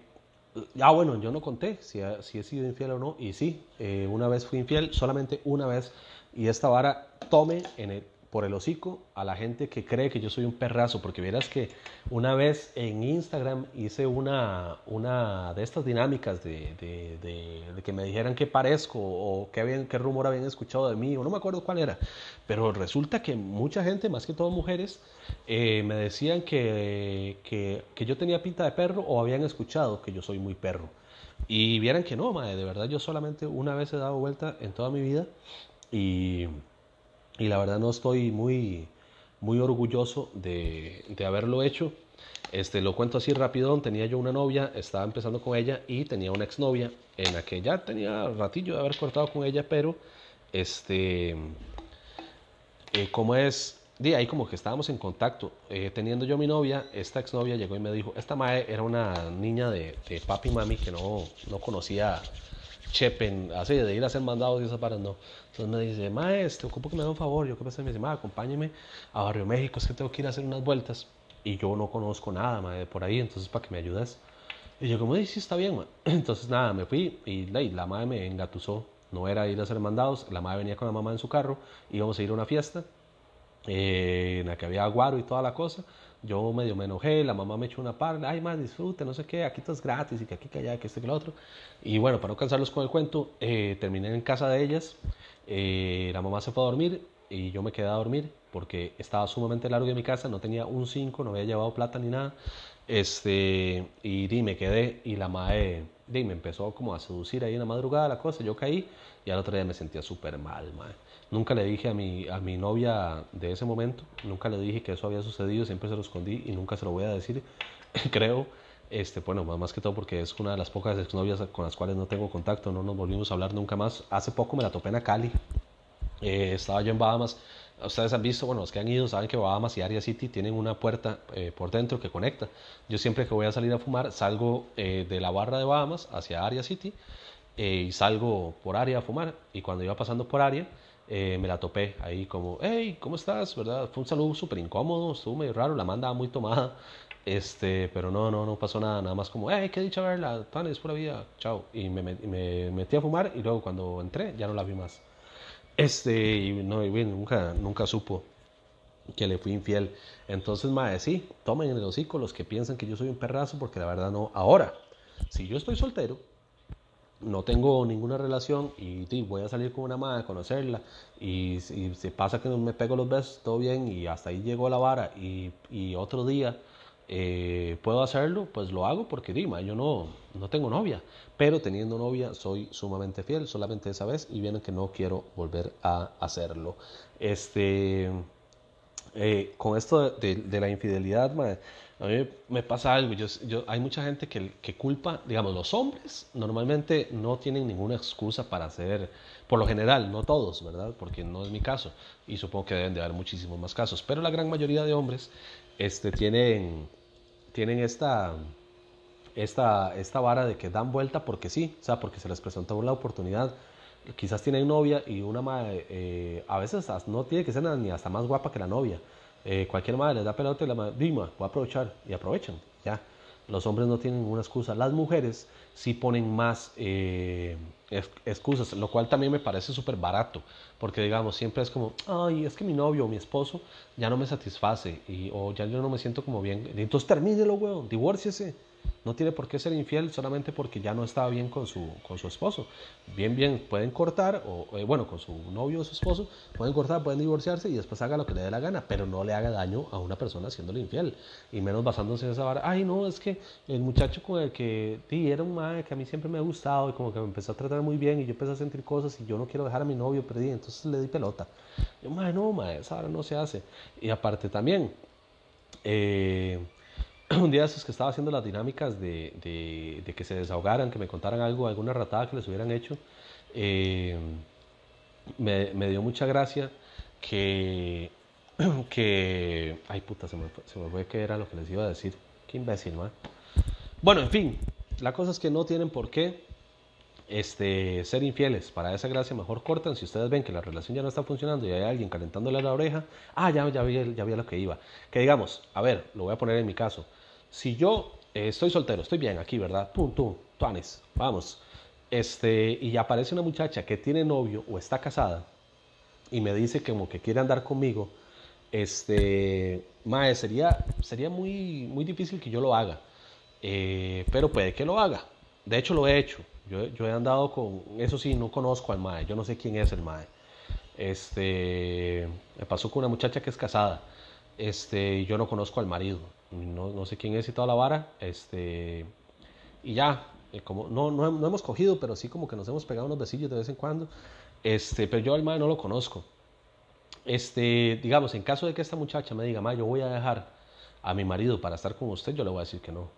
ah, bueno, yo no conté si, he sido infiel o no, y sí, eh, una vez fui infiel, solamente una vez, y esta vara tome en el, por el hocico a la gente que cree que yo soy un perrazo, porque verás que una vez en Instagram hice una, una de estas dinámicas de, de, que me dijeran qué parezco o qué, qué rumor habían escuchado de mí, o no me acuerdo cuál era, pero resulta que mucha gente, más que todo mujeres, eh, me decían que, que, que, yo tenía pinta de perro o habían escuchado que yo soy muy perro. Y vieran que no, madre, de verdad yo solamente una vez he dado vuelta en toda mi vida y y la verdad no estoy muy, muy orgulloso de, de, haberlo hecho. Este, lo cuento así rápido, tenía yo una novia, estaba empezando con ella y tenía una exnovia en la que ya tenía ratillo de haber cortado con ella, pero este, eh, como es, de ahí como que estábamos en contacto, eh, teniendo yo mi novia, esta exnovia llegó y me dijo, esta mae era una niña de, de papi y mami que no, no conocía chepen, así de ir a hacer mandados y esas para no. Entonces me dice, maestro, ocupo que me dé un favor. Yo qué pasa, me dice, ma, acompáñeme a Barrio México, es que tengo que ir a hacer unas vueltas. Y yo no conozco nada, ma, por ahí, entonces para que me ayudes. Y yo como, sí, está bien, ma. (clears throat) Entonces nada, me fui y la, la madre me engatusó. No era ir a hacer mandados, la madre venía con la mamá en su carro, íbamos a ir a una fiesta eh, en la que había aguaro y toda la cosa. Yo medio me enojé, la mamá me echó una par, ay más disfrute, no sé qué, aquí estás gratis y que aquí, que allá, que este, que lo otro. Y bueno, para no cansarlos con el cuento, eh, terminé en casa de ellas, eh, la mamá se fue a dormir y yo me quedé a dormir porque estaba sumamente largo en mi casa, no tenía un 5, no había llevado plata ni nada. Este, y di, me quedé y la madre di, me empezó como a seducir ahí en la madrugada la cosa, yo caí y al otro día me sentía súper mal, madre. Nunca le dije a mi, a mi novia de ese momento, nunca le dije que eso había sucedido, siempre se lo escondí y nunca se lo voy a decir, (laughs) creo. Este, bueno, más que todo porque es una de las pocas exnovias con las cuales no tengo contacto, no nos volvimos a hablar nunca más. Hace poco me la topé en Cali, eh, estaba yo en Bahamas. Ustedes han visto, bueno, los que han ido saben que Bahamas y Area City tienen una puerta eh, por dentro que conecta. Yo siempre que voy a salir a fumar salgo eh, de la barra de Bahamas hacia Area City y salgo por Area a fumar. Y cuando iba pasando por Area, eh, me la topé ahí como, hey, ¿cómo estás? ¿verdad? Fue un saludo súper incómodo, estuvo medio raro, la manda muy tomada, este, pero no, no, no pasó nada, nada más como, hey, qué dicha verla, es pura vida, chao. Y me, me, metí a fumar y luego cuando entré ya no la vi más. Este, y no, y bien, nunca, nunca supo que le fui infiel. Entonces, madre, sí, tomen en el hocico los que piensan que yo soy un perrazo, porque la verdad no. Ahora, si yo estoy soltero, no tengo ninguna relación y, voy a salir con una madre conocerla y, si pasa que me pego los besos, todo bien y hasta ahí llegó la vara y, y otro día eh, puedo hacerlo, pues lo hago porque Dima, yo no, no tengo novia, pero teniendo novia soy sumamente fiel, solamente esa vez y viene que no quiero volver a hacerlo. Este, eh, con esto de, de la infidelidad, A mí me pasa algo, yo, yo, hay mucha gente que, que, culpa, digamos, los hombres normalmente no tienen ninguna excusa para hacer, por lo general, no todos, ¿verdad? Porque no es mi caso y supongo que deben de haber muchísimos más casos, pero la gran mayoría de hombres este, tienen, tienen esta, esta, vara de que dan vuelta porque sí, o sea, porque se les presentó la oportunidad. Quizás tienen novia y una madre, eh, a veces no tiene que ser ni hasta más guapa que la novia. Eh, cualquier madre les da pelota y la madre, dima, voy a aprovechar y aprovechan, ya. Los hombres no tienen ninguna excusa. Las mujeres sí ponen más eh, excusas, lo cual también me parece súper barato, porque digamos, siempre es como, ay, es que mi novio o mi esposo ya no me satisface, y, o ya yo no me siento como bien. Entonces termínelo, weón, divórciese no tiene por qué ser infiel solamente porque ya no estaba bien con su, con su esposo. Bien, bien, pueden cortar, o eh, bueno, con su novio o su esposo, pueden cortar, pueden divorciarse y después haga lo que le dé la gana, pero no le haga daño a una persona siéndole infiel. Y menos basándose en esa vara. Ay, no, es que el muchacho con el que di era un madre que a mí siempre me ha gustado y como que me empezó a tratar muy bien y yo empecé a sentir cosas y yo no quiero dejar a mi novio, perdí, entonces le di pelota. Yo, madre, no, madre, esa vara no se hace. Y aparte también, eh, (clears throat) un día esos que estaba haciendo las dinámicas de, de, que se desahogaran, que me contaran algo, alguna ratada que les hubieran hecho, eh, me, dio mucha gracia que, (clears throat) que, ay puta, se me, se me fue que era lo que les iba a decir, qué imbécil, ¿no? Bueno, en fin, la cosa es que no tienen por qué este, ser infieles. Para esa gracia mejor cortan. Si ustedes ven que la relación ya no está funcionando y hay alguien calentándole la oreja, ah, ya, ya, vi, ya vi lo que iba. Que digamos, a ver, lo voy a poner en mi caso. Si yo eh, estoy soltero, estoy bien aquí, ¿verdad? Pum, tú, tuanes, vamos. Este, y aparece una muchacha que tiene novio o está casada y me dice que como que quiere andar conmigo, este, mae, sería, sería muy, muy difícil que yo lo haga. Eh, pero puede que lo haga. De hecho, lo he hecho. Yo, yo, he andado con, eso sí, no conozco al mae, yo no sé quién es el mae. Este, me pasó con una muchacha que es casada, este, yo no conozco al marido no, no, sé quién es y toda la vara, este, y ya, eh, como no, no, no, hemos cogido, pero sí como que nos hemos pegado unos besillos de vez en cuando, este, pero yo al mae no lo conozco. Este, digamos, en caso de que esta muchacha me diga, mae, yo voy a dejar a mi marido para estar con usted, yo le voy a decir que no.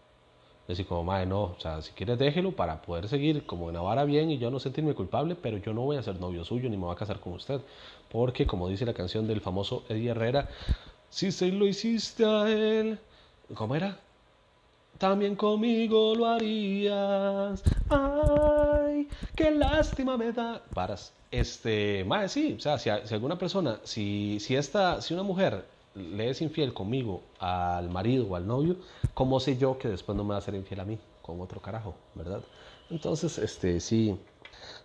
Decir como, mae, no, o sea, si quieres déjelo para poder seguir como en la vara bien y yo no sentirme culpable, pero yo no voy a ser novio suyo ni me voy a casar con usted. Porque, como dice la canción del famoso Eddie Herrera, si se lo hiciste a él, ¿Cómo era? También conmigo lo harías. Ay, qué lástima me da. Paras. Este, más sí, o sea, si, alguna persona, si, si, esta, si una mujer le es infiel conmigo al marido o al novio, ¿cómo sé yo que después no me va a ser infiel a mí con otro carajo, verdad? Entonces, este, sí,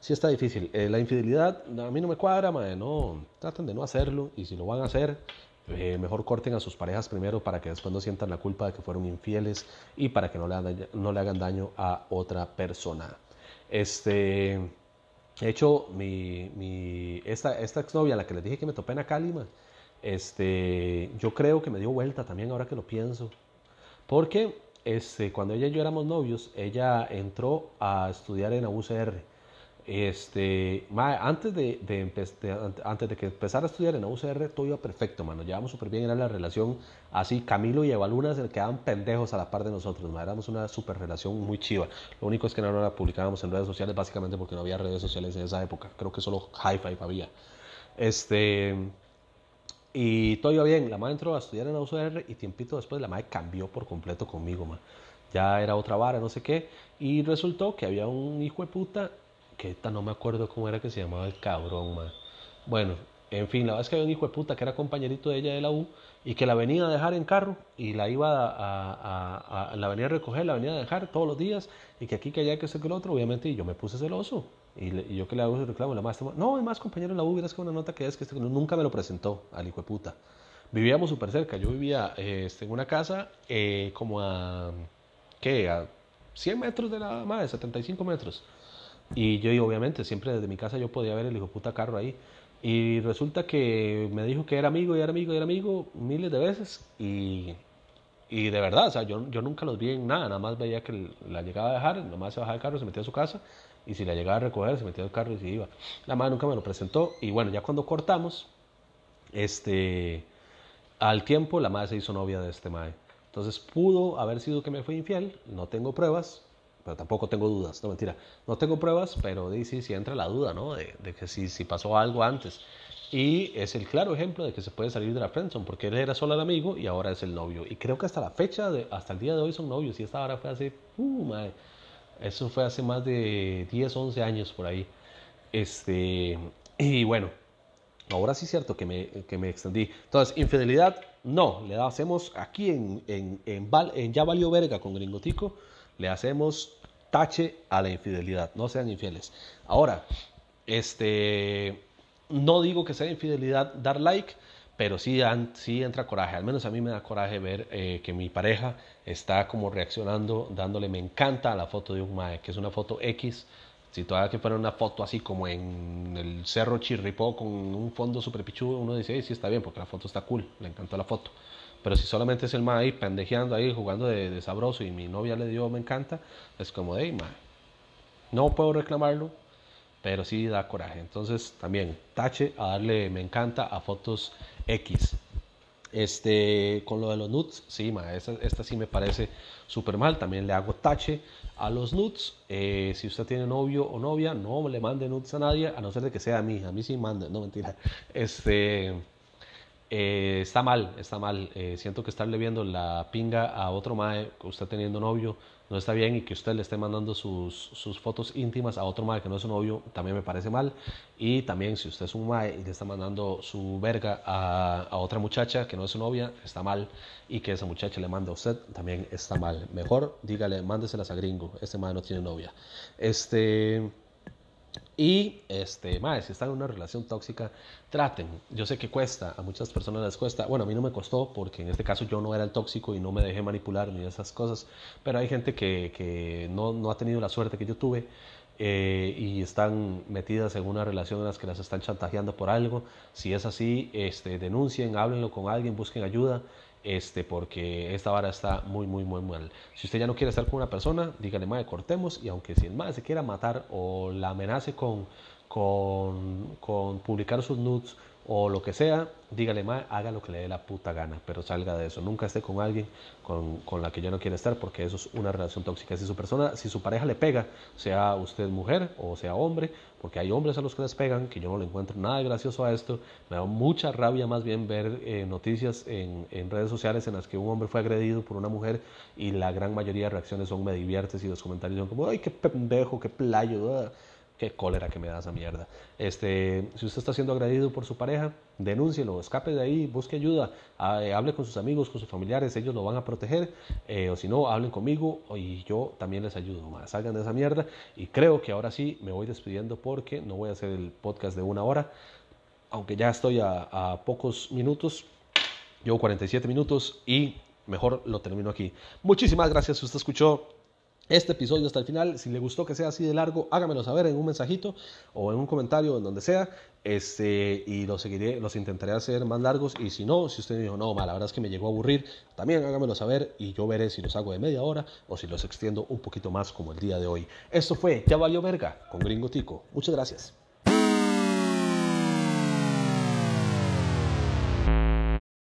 sí está difícil. Eh, la infidelidad a mí no me cuadra, madre, no, traten de no hacerlo y si lo van a hacer, eh, mejor corten a sus parejas primero para que después no sientan la culpa de que fueron infieles y para que no le, hagan, daño a otra persona. Este, de hecho, mi, mi, esta, esta exnovia, la que les dije que me topé en Acálima, este, yo creo que me dio vuelta también ahora que lo pienso. Porque este, cuando ella y yo éramos novios, ella entró a estudiar en la UCR este, antes de, antes de que empezara a estudiar en la UCR, todo iba perfecto, mano. Llevamos súper bien, era la relación así. Camilo y Evaluna se quedaban pendejos a la par de nosotros, ¿no? éramos una súper relación muy chiva. Lo único es que no la publicábamos en redes sociales, básicamente porque no había redes sociales en esa época. Creo que solo Hi-Fi había. Este, y todo iba bien. La madre entró a estudiar en la UCR y tiempito después la madre cambió por completo conmigo, man. Ya era otra vara, no sé qué. Y resultó que había un hijo de puta que no me acuerdo cómo era que se llamaba el cabrón, man. Bueno, en fin, la verdad es que había un hijo de puta que era compañerito de ella de la U y que la venía a dejar en carro y la iba a, a, la venía a recoger, la venía a dejar todos los días y que aquí, que allá, que sé que el otro, obviamente, y yo me puse celoso. Y, yo que le hago ese reclamo, la más, no, es más compañero en la U, es que una nota que es que este, nunca me lo presentó al hijo de puta. Vivíamos súper cerca, yo vivía este, en una casa eh, como a, ¿qué? A 100 metros de la madre, 75 metros. Y yo, obviamente, siempre desde mi casa yo podía ver el hijo puta carro ahí. Y resulta que me dijo que era amigo y era amigo y era amigo miles de veces. Y, y de verdad, o sea, yo, yo nunca los vi en nada. Nada más veía que la llegaba a dejar, nada más se bajaba del carro, se metía a su casa. Y si la llegaba a recoger, se metía al carro y se iba. La madre nunca me lo presentó. Y bueno, ya cuando cortamos, este, al tiempo la madre se hizo novia de este madre. Entonces pudo haber sido que me fue infiel, no tengo pruebas, pero tampoco tengo dudas, no mentira, no tengo pruebas, pero sí, sí entra la duda, ¿no? De, que si, si pasó algo antes. Y es el claro ejemplo de que se puede salir de la friendzone, porque él era solo el amigo y ahora es el novio. Y creo que hasta la fecha, de, hasta el día de hoy son novios. Y esta hora fue hace, uh, eso fue hace más de 10, 11 años por ahí. Este, y bueno, ahora sí es cierto que me, que me extendí. Entonces, infidelidad, no, le hacemos aquí en, en, en, en Ya Valió Verga con Gringotico, le hacemos tache a la infidelidad, no sean infieles. Ahora, este, no digo que sea infidelidad dar like, pero sí, sí entra coraje. Al menos a mí me da coraje ver eh, que mi pareja está como reaccionando, dándole me encanta a la foto de un mae, que es una foto X. Si todavía que fuera una foto así como en el cerro Chirripó con un fondo super pichudo, uno dice, sí, está bien, porque la foto está cool, le encantó la foto. Pero si solamente es el mae ahí pendejeando ahí, jugando de, sabroso y mi novia le dio me encanta, es como, hey, mae, no puedo reclamarlo, pero sí da coraje. Entonces también tache a darle me encanta a fotos X. Este, con lo de los nudes, sí, ma, esta, sí me parece súper mal. También le hago tache a los nudes. Eh, si usted tiene novio o novia, no le mande nudes a nadie, a no ser de que sea a mí. A mí sí manda, no mentira. Este, eh, está mal, está mal. Eh, siento que estarle viendo la pinga a otro mae, usted teniendo novio, no está bien y que usted le esté mandando sus, fotos íntimas a otro mae que no es su novio también me parece mal. Y también si usted es un mae y le está mandando su verga a, a, otra muchacha que no es su novia está mal. Y que esa muchacha le manda a usted también está mal. Mejor dígale mándeselas a gringo. Este mae no tiene novia. Este y, este, más, si están en una relación tóxica, traten. Yo sé que cuesta, a muchas personas les cuesta. Bueno, a mí no me costó porque en este caso yo no era el tóxico y no me dejé manipular ni esas cosas. Pero hay gente que, que no, no, ha tenido la suerte que yo tuve eh, y están metidas en una relación en las que las están chantajeando por algo. Si es así, este, denuncien, háblenlo con alguien, busquen ayuda este, porque esta vara está muy, muy, muy mal. Si usted ya no quiere estar con una persona, dígale, madre, cortemos, y aunque si el se quiera matar o la amenace con, con, con publicar sus nudes o lo que sea, dígale más, haga lo que le dé la puta gana, pero salga de eso. Nunca esté con alguien con, con, la que ya no quiere estar porque eso es una relación tóxica. Si su persona, si su pareja le pega, sea usted mujer o sea hombre, porque hay hombres a los que les pegan, que yo no le encuentro nada gracioso a esto, me da mucha rabia más bien ver eh, noticias en, en, redes sociales en las que un hombre fue agredido por una mujer y la gran mayoría de reacciones son me diviertes y los comentarios son como, ay, qué pendejo, qué playo qué cólera que me da esa mierda. Este, si usted está siendo agredido por su pareja, denúncielo, escape de ahí, busque ayuda, eh, hable con sus amigos, con sus familiares, ellos lo van a proteger, eh, o si no, hablen conmigo y yo también les ayudo. Salgan de esa mierda y creo que ahora sí me voy despidiendo porque no voy a hacer el podcast de una hora, aunque ya estoy a, a pocos minutos, llevo 47 minutos y mejor lo termino aquí. Muchísimas gracias si usted escuchó este episodio hasta el final. Si le gustó que sea así de largo, hágamelo saber en un mensajito o en un comentario, en donde sea. Este, y los seguiré, los intentaré hacer más largos. Y si no, si usted dijo, no, la verdad es que me llegó a aburrir, también hágamelo saber y yo veré si los hago de media hora o si los extiendo un poquito más como el día de hoy. Esto fue Ya Valió Verga con Gringo Tico. Muchas gracias.